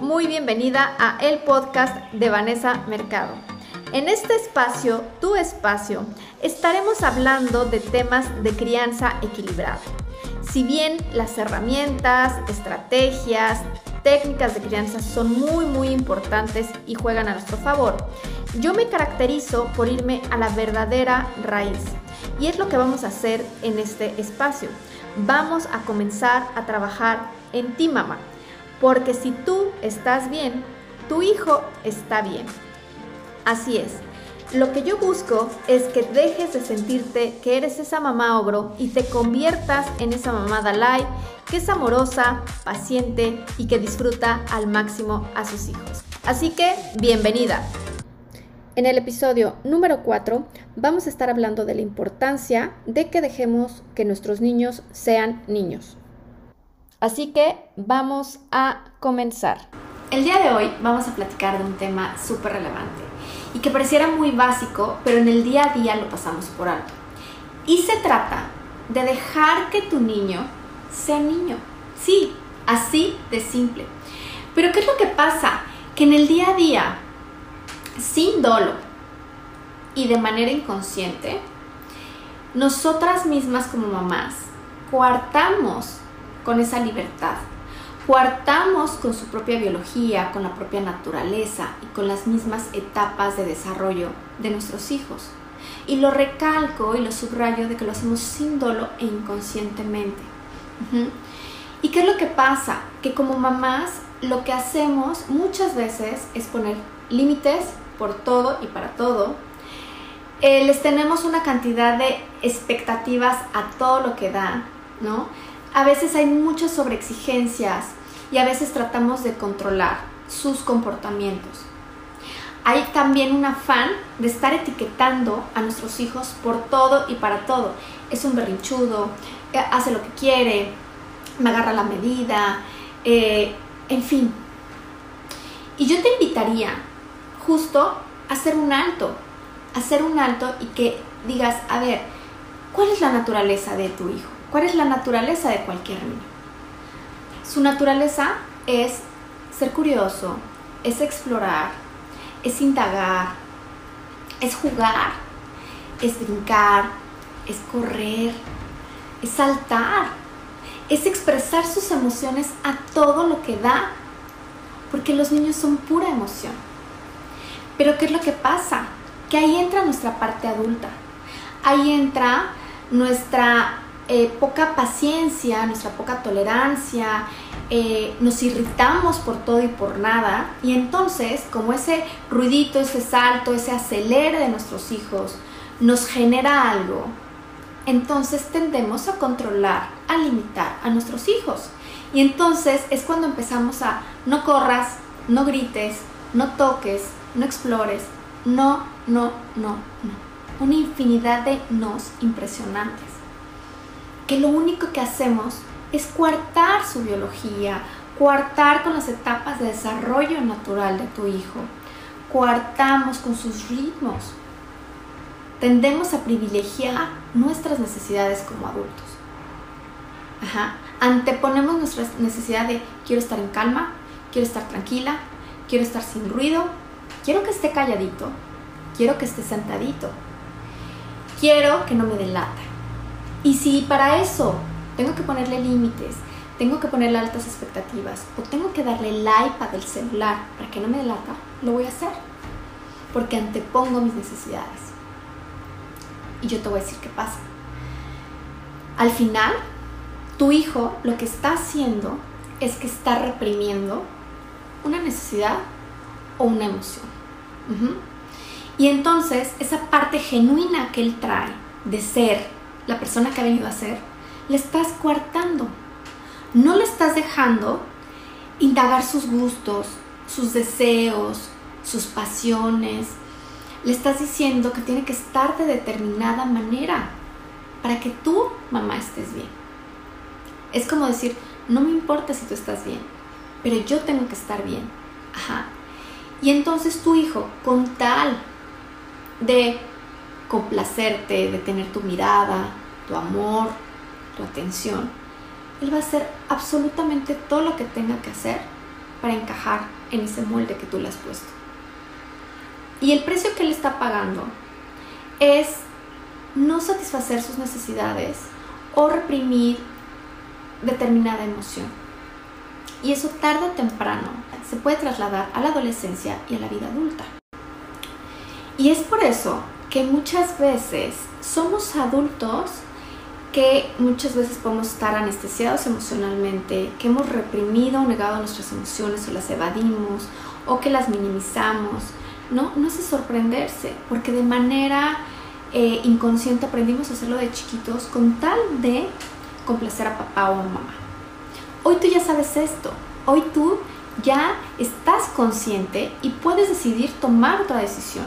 muy bienvenida a el podcast de Vanessa Mercado. En este espacio, tu espacio, estaremos hablando de temas de crianza equilibrada. Si bien las herramientas, estrategias, técnicas de crianza son muy muy importantes y juegan a nuestro favor, yo me caracterizo por irme a la verdadera raíz. Y es lo que vamos a hacer en este espacio. Vamos a comenzar a trabajar en ti, mamá. Porque si tú estás bien, tu hijo está bien. Así es. Lo que yo busco es que dejes de sentirte que eres esa mamá ogro y te conviertas en esa mamá Dalai que es amorosa, paciente y que disfruta al máximo a sus hijos. Así que, bienvenida. En el episodio número 4 vamos a estar hablando de la importancia de que dejemos que nuestros niños sean niños. Así que vamos a comenzar. El día de hoy vamos a platicar de un tema súper relevante y que pareciera muy básico, pero en el día a día lo pasamos por alto. Y se trata de dejar que tu niño sea niño. Sí, así de simple. Pero ¿qué es lo que pasa? Que en el día a día sin dolo y de manera inconsciente, nosotras mismas como mamás coartamos con esa libertad, coartamos con su propia biología, con la propia naturaleza y con las mismas etapas de desarrollo de nuestros hijos. Y lo recalco y lo subrayo de que lo hacemos sin dolo e inconscientemente. ¿Y qué es lo que pasa? Que como mamás lo que hacemos muchas veces es poner límites por todo y para todo. Eh, les tenemos una cantidad de expectativas a todo lo que da, ¿no? A veces hay muchas sobreexigencias y a veces tratamos de controlar sus comportamientos. Hay también un afán de estar etiquetando a nuestros hijos por todo y para todo. Es un berrinchudo, eh, hace lo que quiere, me agarra la medida, eh, en fin. Y yo te invitaría justo hacer un alto, hacer un alto y que digas, a ver, ¿cuál es la naturaleza de tu hijo? ¿Cuál es la naturaleza de cualquier niño? Su naturaleza es ser curioso, es explorar, es indagar, es jugar, es brincar, es correr, es saltar, es expresar sus emociones a todo lo que da, porque los niños son pura emoción. Pero ¿qué es lo que pasa? Que ahí entra nuestra parte adulta. Ahí entra nuestra eh, poca paciencia, nuestra poca tolerancia, eh, nos irritamos por todo y por nada. Y entonces, como ese ruidito, ese salto, ese acelere de nuestros hijos nos genera algo, entonces tendemos a controlar, a limitar a nuestros hijos. Y entonces es cuando empezamos a no corras, no grites, no toques, no explores, no, no, no, no. Una infinidad de nos impresionantes. Que lo único que hacemos es coartar su biología, coartar con las etapas de desarrollo natural de tu hijo, coartamos con sus ritmos. Tendemos a privilegiar nuestras necesidades como adultos. Anteponemos nuestra necesidad de quiero estar en calma, quiero estar tranquila, quiero estar sin ruido, quiero que esté calladito, quiero que esté sentadito, quiero que no me delata. Y si para eso tengo que ponerle límites, tengo que ponerle altas expectativas o tengo que darle el iPad del celular para que no me delata, lo voy a hacer. Porque antepongo mis necesidades. Y yo te voy a decir qué pasa. Al final, tu hijo lo que está haciendo es que está reprimiendo una necesidad o una emoción. Y entonces esa parte genuina que él trae de ser la persona que ha venido a ser, le estás coartando. No le estás dejando indagar sus gustos, sus deseos, sus pasiones. Le estás diciendo que tiene que estar de determinada manera para que tú, mamá, estés bien. Es como decir, no me importa si tú estás bien, pero yo tengo que estar bien. Ajá. Y entonces tu hijo, con tal de complacerte, de tener tu mirada, tu amor, tu atención, él va a hacer absolutamente todo lo que tenga que hacer para encajar en ese molde que tú le has puesto. Y el precio que él está pagando es no satisfacer sus necesidades o reprimir determinada emoción. Y eso tarde o temprano se puede trasladar a la adolescencia y a la vida adulta. Y es por eso que muchas veces somos adultos que muchas veces podemos estar anestesiados emocionalmente, que hemos reprimido o negado nuestras emociones o las evadimos o que las minimizamos. No, no es de sorprenderse, porque de manera eh, inconsciente aprendimos a hacerlo de chiquitos con tal de complacer a papá o a mamá. Hoy tú ya sabes esto, hoy tú ya estás consciente y puedes decidir tomar otra decisión.